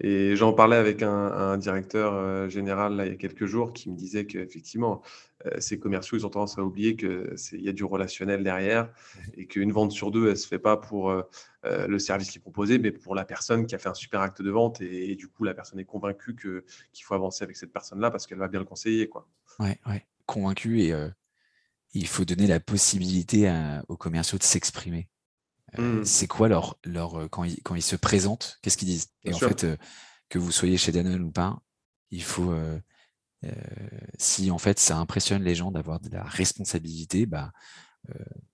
Et j'en parlais avec un, directeur général là, il y a quelques jours qui me disait qu'effectivement, ces commerciaux, ils ont tendance à oublier qu'il y a du relationnel derrière et qu'une vente sur deux, elle ne se fait pas pour le service qui est proposé, mais pour la personne qui a fait un super acte de vente. Et, du coup, la personne est convaincue qu'il faut avancer avec cette personne-là parce qu'elle va bien le conseiller. Quoi. Ouais, ouais. Convaincu et il faut donner la possibilité aux commerciaux de s'exprimer. Mmh. c'est quoi leur, leur quand, ils, quand ils se présentent, qu'est-ce qu'ils disent? Et en fait, que vous soyez chez Danone ou pas, il faut, si en fait ça impressionne les gens d'avoir de la responsabilité, bah,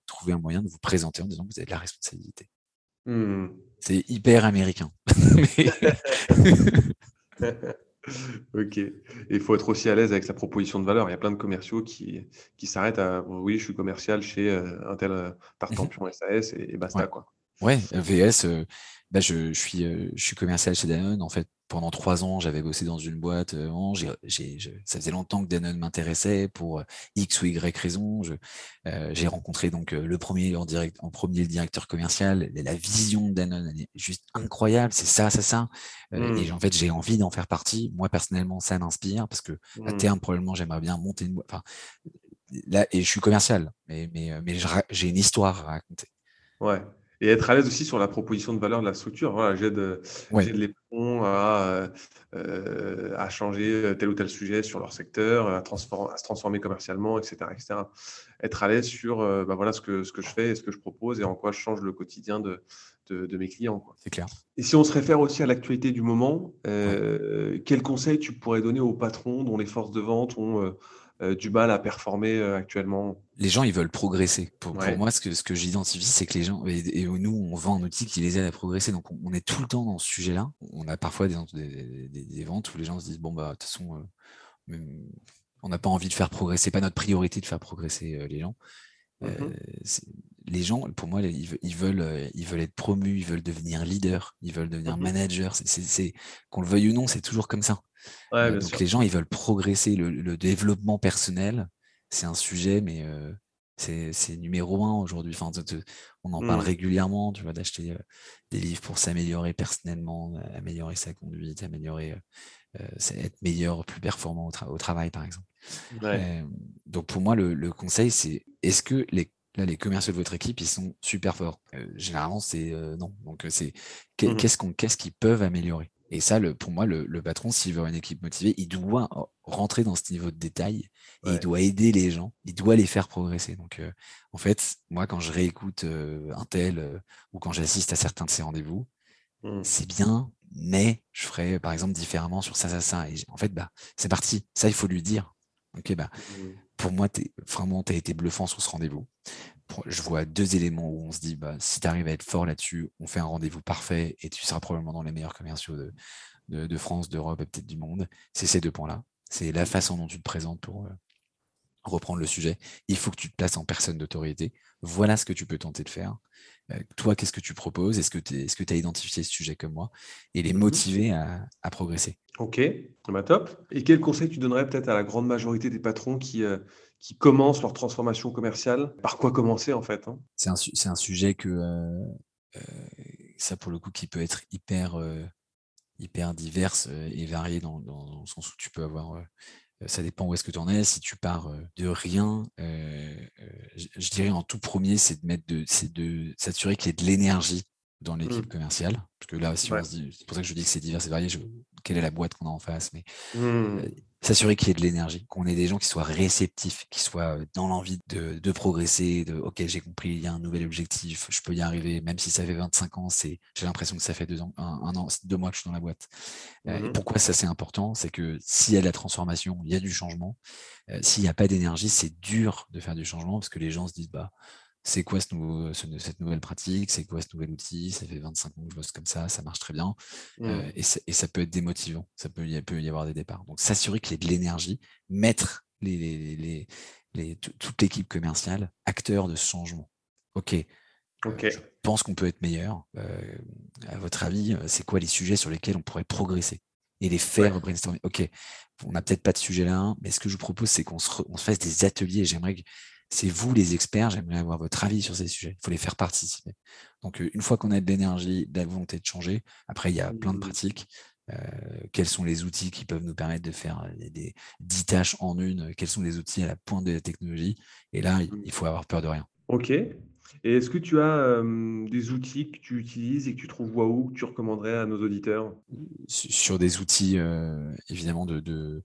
trouver un moyen de vous présenter en disant que vous avez de la responsabilité. Mmh. C'est hyper américain. Ok. il faut être aussi à l'aise avec sa proposition de valeur. Il y a plein de commerciaux qui, qui s'arrêtent à oui, je suis commercial chez euh, un tel euh, tartampion SAS et, basta. Ouais. Quoi. Ouais, VS, euh, bah je, je, suis, je suis commercial chez Danone. En fait, pendant trois ans, j'avais bossé dans une boîte. Euh, ça faisait longtemps que Danone m'intéressait pour euh, X ou Y raison. Euh, j'ai rencontré donc le premier en direct, en premier le directeur commercial. La vision de Danone elle est juste incroyable. C'est ça, ça, ça. Et mmh. en fait, j'ai envie d'en faire partie. Moi personnellement, ça m'inspire parce que à mmh. terme, probablement, j'aimerais bien monter une boîte. Enfin, là, et je suis commercial, mais mais, mais j'ai une histoire à raconter. Ouais et être à l'aise aussi sur la proposition de valeur de la structure. Voilà, j'aide les patrons à, euh, à, changer tel ou tel sujet sur leur secteur, à, à se transformer commercialement, etc. etc. Être à l'aise sur euh, bah voilà, ce, que, ce que je fais et ce que je propose et en quoi je change le quotidien de, de, mes clients. C'est clair. Et si on se réfère aussi à l'actualité du moment, euh, quels conseils tu pourrais donner aux patrons dont les forces de vente ont euh, du mal à performer euh, actuellement Les gens, ils veulent progresser. Pour, moi, ce que, ce que j'identifie, c'est que les gens, et, nous, on vend un outil qui les aide à progresser. Donc, on, est tout le temps dans ce sujet-là. On a parfois des, des, ventes où les gens se disent, bon, bah, de toute façon, euh, on n'a pas envie de faire progresser, pas notre priorité de faire progresser les gens. Mmh les gens, pour moi, ils, veulent, ils veulent être promus, ils veulent devenir leader, ils veulent devenir mmh manager. C'est, qu'on le veuille ou non, c'est toujours comme ça. Euh, donc les gens, ils veulent progresser. Le, développement personnel, c'est un sujet, mais euh, c'est numéro un aujourd'hui. Enfin, on en parle mmh. régulièrement, tu vois, d'acheter euh, des livres pour s'améliorer personnellement, améliorer sa conduite, améliorer, être meilleur, plus performant au, travail, par exemple. donc pour moi, le, conseil, c'est est-ce que les Là, les commerciaux de votre équipe, ils sont super forts? généralement, c'est non. Donc, c'est mmh qu'est-ce qu'on, qu'est-ce qu'ils peuvent améliorer? Et ça, le, pour moi, le, patron, s'il veut une équipe motivée, il doit rentrer dans ce niveau de détail et il doit aider les gens, il doit les faire progresser. Donc, euh, en fait, moi, quand je réécoute euh, un tel euh, ou quand j'assiste à certains de ces rendez-vous, mmh. c'est bien, mais je ferai, par exemple, différemment sur ça, ça, ça. Et en fait, bah, c'est parti. Ça, il faut lui dire. Ok, bah, mmh. pour moi, es, vraiment, tu as été bluffant sur ce rendez-vous je vois deux éléments où on se dit, bah, si tu arrives à être fort là-dessus, on fait un rendez-vous parfait et tu seras probablement dans les meilleurs commerciaux de, France, d'Europe et peut-être du monde. C'est ces deux points-là. C'est la façon dont tu te présentes pour euh, reprendre le sujet. Il faut que tu te places en personne d'autorité. Voilà ce que tu peux tenter de faire. Toi, qu'est-ce que tu proposes? Est-ce que tu as identifié ce sujet comme moi? Et les mmh motiver à, progresser. Ok, bah, top. Et quel conseil tu donnerais peut-être à la grande majorité des patrons qui, euh, qui commencent leur transformation commerciale? Par quoi commencer en fait hein? C'est un, un, sujet que euh, euh, ça pour le coup qui peut être hyper hyper divers et varié dans, dans, le sens où tu peux avoir ça dépend où est-ce que tu en es. Si tu pars de rien, je, dirais en tout premier, c'est de mettre de, de s'assurer qu'il y ait de l'énergie dans l'équipe mmh. commerciale. Parce que là, si c'est pour ça que je dis que c'est divers et varié. quelle est la boîte qu'on a en face Mais mmh s'assurer qu'il y ait de l'énergie, qu'on ait des gens qui soient réceptifs, qui soient dans l'envie de, progresser, de OK, j'ai compris, il y a un nouvel objectif, je peux y arriver, même si ça fait 25 ans, c'est j'ai l'impression que ça fait deux ans, un, an, deux mois que je suis dans la boîte. Mmh pourquoi ça c'est important? C'est que s'il y a de la transformation, il y a du changement. s'il n'y a pas d'énergie, c'est dur de faire du changement parce que les gens se disent bah c'est quoi ce nouveau, cette nouvelle pratique, c'est quoi ce nouvel outil, ça fait 25 ans que je bosse comme ça, ça marche très bien, euh, mmh. et, ça peut être démotivant, ça peut, il peut y avoir des départs. Donc s'assurer qu'il y ait de l'énergie, mettre les, les, toute l'équipe commerciale acteur de ce changement. Ok, euh, je pense qu'on peut être meilleur. Euh, à votre avis, c'est quoi les sujets sur lesquels on pourrait progresser? Et les faire brainstormer Ok, on n'a peut-être pas de sujet là, mais ce que je vous propose, c'est qu'on se, se, fasse des ateliers. J'aimerais que c'est vous les experts, j'aimerais avoir votre avis sur ces sujets. Il faut les faire participer. Donc, une fois qu'on a de l'énergie, de la volonté de changer, après, il y a plein de mmh. pratiques. quels sont les outils qui peuvent nous permettre de faire des, 10 tâches en une Quels sont les outils à la pointe de la technologie? Et là, il mmh. faut avoir peur de rien. OK. Et est-ce que tu as des outils que tu utilises et que tu trouves waouh, que tu recommanderais à nos auditeurs? Sur des outils, évidemment, de,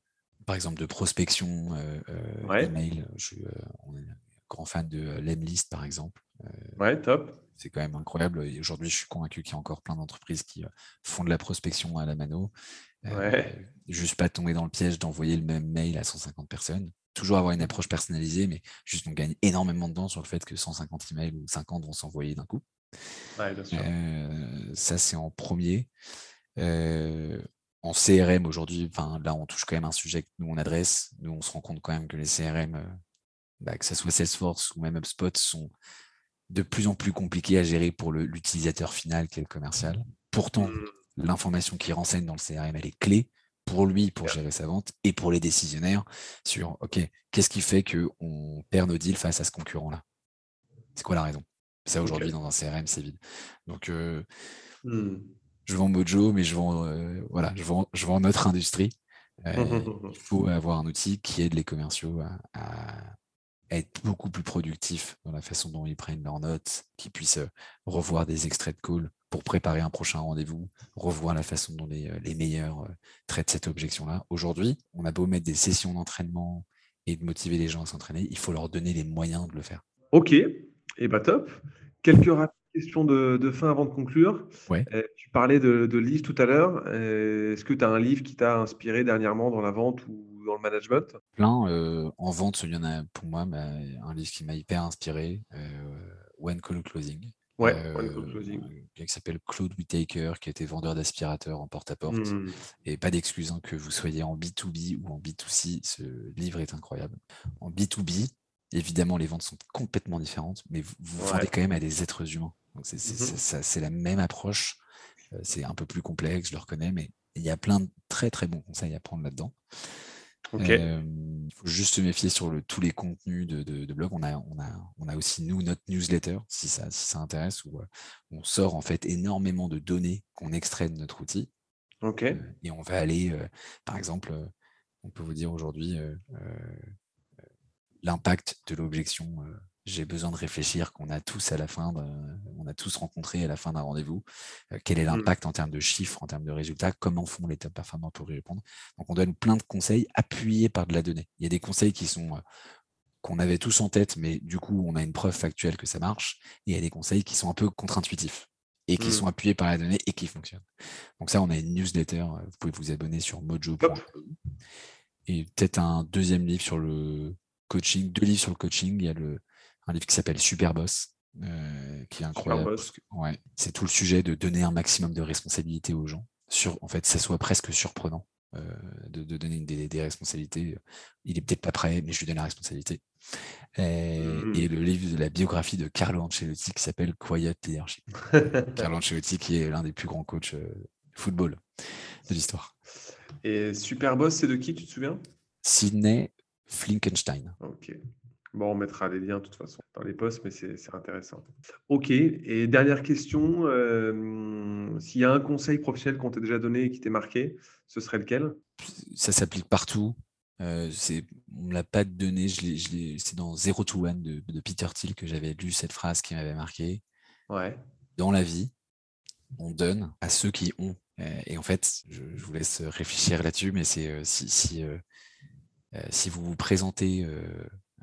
par exemple, de prospection euh, email. Je suis grand fan de Lemlist, par exemple. ouais, top. C'est quand même incroyable. Aujourd'hui, je suis convaincu qu'il y a encore plein d'entreprises qui font de la prospection à la mano. Ouais. Juste pas tomber dans le piège d'envoyer le même mail à 150 personnes. Toujours avoir une approche personnalisée, mais juste on gagne énormément de temps sur le fait que 150 emails ou 50 vont s'envoyer d'un coup. Ouais, bien sûr. ça, c'est en premier en CRM aujourd'hui, enfin là on touche quand même un sujet que nous on adresse. Nous on se rend compte quand même que les CRM, euh, bah, que ce soit Salesforce ou même HubSpot, sont de plus en plus compliqués à gérer pour l'utilisateur final qui est le commercial. Pourtant, mmh. l'information qui renseigne dans le CRM, elle est clé pour lui, pour gérer sa vente, et pour les décisionnaires sur, OK, qu'est-ce qui fait qu'on perd nos deals face à ce concurrent-là? C'est quoi la raison? Ça, aujourd'hui, dans un CRM, c'est vide. Donc, euh, mmh je vends Mojo, mais je vends, euh, voilà, je vends, je vends notre industrie. Euh, il faut avoir un outil qui aide les commerciaux à, être beaucoup plus productifs dans la façon dont ils prennent leurs notes, qu'ils puissent euh, revoir des extraits de call pour préparer un prochain rendez-vous, revoir la façon dont les, les meilleurs traitent cette objection-là. Aujourd'hui, on a beau mettre des sessions d'entraînement et de motiver les gens à s'entraîner, il faut leur donner les moyens de le faire. Ok, et eh bah ben, top. Quelques question de, fin avant de conclure. Ouais. Euh, tu parlais de, de livres tout à l'heure. Euh, est-ce que tu as un livre qui t'a inspiré dernièrement dans la vente ou dans le management? Plein. Euh, en vente, il y en a pour moi bah, un livre qui m'a hyper inspiré, One Call Closing. Ouais, qui s'appelle Claude Whitaker, qui était vendeur d'aspirateurs en porte-à-porte. Mmh. Et pas d'excuse hein, que vous soyez en B2B ou en B2C, ce livre est incroyable. En B2B, Évidemment, les ventes sont complètement différentes, mais vous, vendez quand même à des êtres humains. Mmh c'est la même approche. Euh, c'est un peu plus complexe, je le reconnais, mais il y a plein de très très bons conseils à prendre là-dedans. il faut juste se méfier sur le, tous les contenus de, blog. On a, on, a, on a aussi, nous, notre newsletter, si ça, si ça intéresse, où euh, on sort en fait énormément de données qu'on extrait de notre outil. Euh, et on va aller, par exemple, on peut vous dire aujourd'hui l'impact de l'objection j'ai besoin de réfléchir qu'on a tous à la fin, on a tous rencontré à la fin d'un rendez-vous, euh, quel est mmh. l'impact en termes de chiffres, en termes de résultats, comment font les top performants pour y répondre. Donc on donne plein de conseils appuyés par de la donnée. Il y a des conseils qui sont euh, qu'on avait tous en tête, mais du coup on a une preuve factuelle que ça marche, et il y a des conseils qui sont un peu contre-intuitifs et qui mmh. sont appuyés par la donnée et qui fonctionnent. Donc ça, on a une newsletter, euh, vous pouvez vous abonner sur mojo. Et peut-être un deuxième livre sur le coaching, deux livres sur le coaching. Il y a le un livre qui s'appelle Super Boss, euh, qui est incroyable. ouais, c'est tout le sujet de donner un maximum de responsabilités aux gens. Sur, en fait, ça soit presque surprenant euh, de, donner des, responsabilités. Il est peut-être pas prêt, mais je lui donne la responsabilité. Et, mmh. le livre de la biographie de Carlo Ancelotti qui s'appelle Quiet Leadership. Carlo Ancelotti qui est l'un des plus grands coachs de euh, football de l'histoire. Et Super Boss, c'est de qui, tu te souviens? Sidney Flinkenstein. Ok. Bon, on mettra les liens de toute façon dans les posts, mais c'est intéressant. Ok, et dernière question, euh, s'il y a un conseil professionnel qu'on t'a déjà donné et qui t'est marqué, ce serait lequel? Ça s'applique partout. Euh, on ne l'a pas donné, c'est dans Zero to One de, de Peter Thiel que j'avais lu cette phrase qui m'avait marqué. Ouais. Dans la vie, on donne à ceux qui ont. Euh, et en fait, je, je vous laisse réfléchir là-dessus, mais c'est si, si, si vous vous présentez, euh,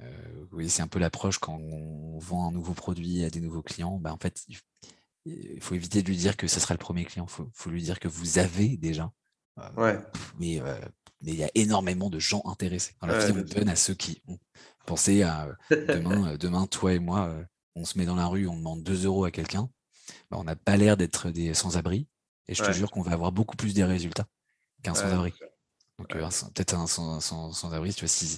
euh, vous voyez, c'est un peu l'approche quand on vend un nouveau produit à des nouveaux clients, bah, en fait, il, faut éviter de lui dire que ce sera le premier client, il faut, faut lui dire que vous avez déjà. euh, Ouais. mais euh, mais il y a énormément de gens intéressés. La Ouais, on donne à ceux qui ont. Pensez à euh, demain, euh, demain, toi et moi, euh, on se met dans la rue, on demande 2 euros à quelqu'un. Bah, on n'a pas l'air d'être des sans-abri. Et je te jure qu'on va avoir beaucoup plus des résultats qu'un Ouais, sans-abri. Donc, Ouais. euh, peut-être un sans- sans- sans-abri, tu vois, s'ils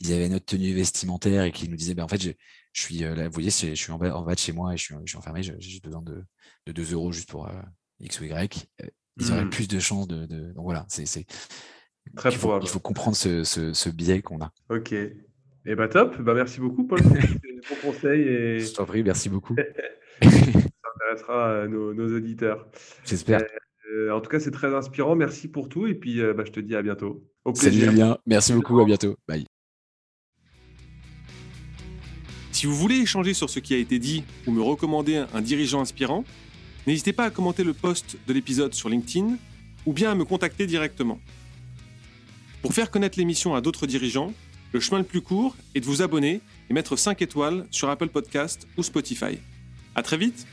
ils avaient notre tenue vestimentaire et qu'ils nous disaient, ben, en fait, je, je suis euh, là, vous voyez, je suis en bas, en bas de chez moi et je suis, je suis enfermé, j'ai besoin de, de 2 euros juste pour euh, X ou Y. euh, ils auraient Mhm. plus de chances de, de- Donc voilà, c'est. Très il faut, probable. il faut comprendre ce, ce- ce biais qu'on a. Ok. Et bah top. Bah merci beaucoup, Paul, pour ces bons conseils et Je t'en prie, merci beaucoup. ça intéressera nos, nos auditeurs. J'espère. Euh, en tout cas, c'est très inspirant. Merci pour tout. Et puis, euh, bah, je te dis à bientôt. Au Salut plaisir. Julien, merci beaucoup, à bientôt. Bye. Si vous voulez échanger sur ce qui a été dit ou me recommander un dirigeant inspirant, n'hésitez pas à commenter le post de l'épisode sur LinkedIn ou bien à me contacter directement. Pour faire connaître l'émission à d'autres dirigeants, le chemin le plus court est de vous abonner et mettre 5 étoiles sur Apple Podcast ou Spotify. À très vite